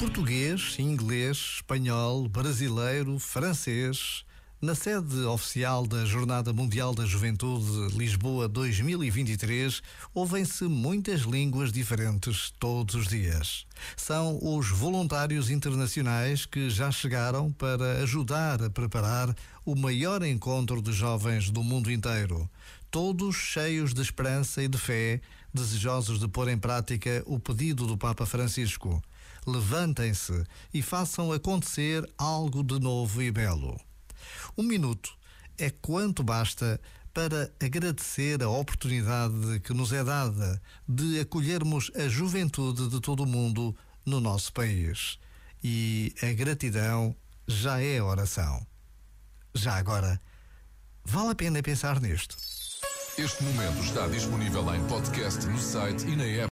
Português, inglês, espanhol, brasileiro, francês. Na sede oficial da Jornada Mundial da Juventude Lisboa 2023, ouvem-se muitas línguas diferentes todos os dias. São os voluntários internacionais que já chegaram para ajudar a preparar o maior encontro de jovens do mundo inteiro. Todos cheios de esperança e de fé, desejosos de pôr em prática o pedido do Papa Francisco. Levantem-se e façam acontecer algo de novo e belo. Um minuto é quanto basta para agradecer a oportunidade que nos é dada de acolhermos a juventude de todo o mundo no nosso país. E a gratidão já é oração. Já agora, vale a pena pensar nisto. Este momento está disponível em podcast no site e na app.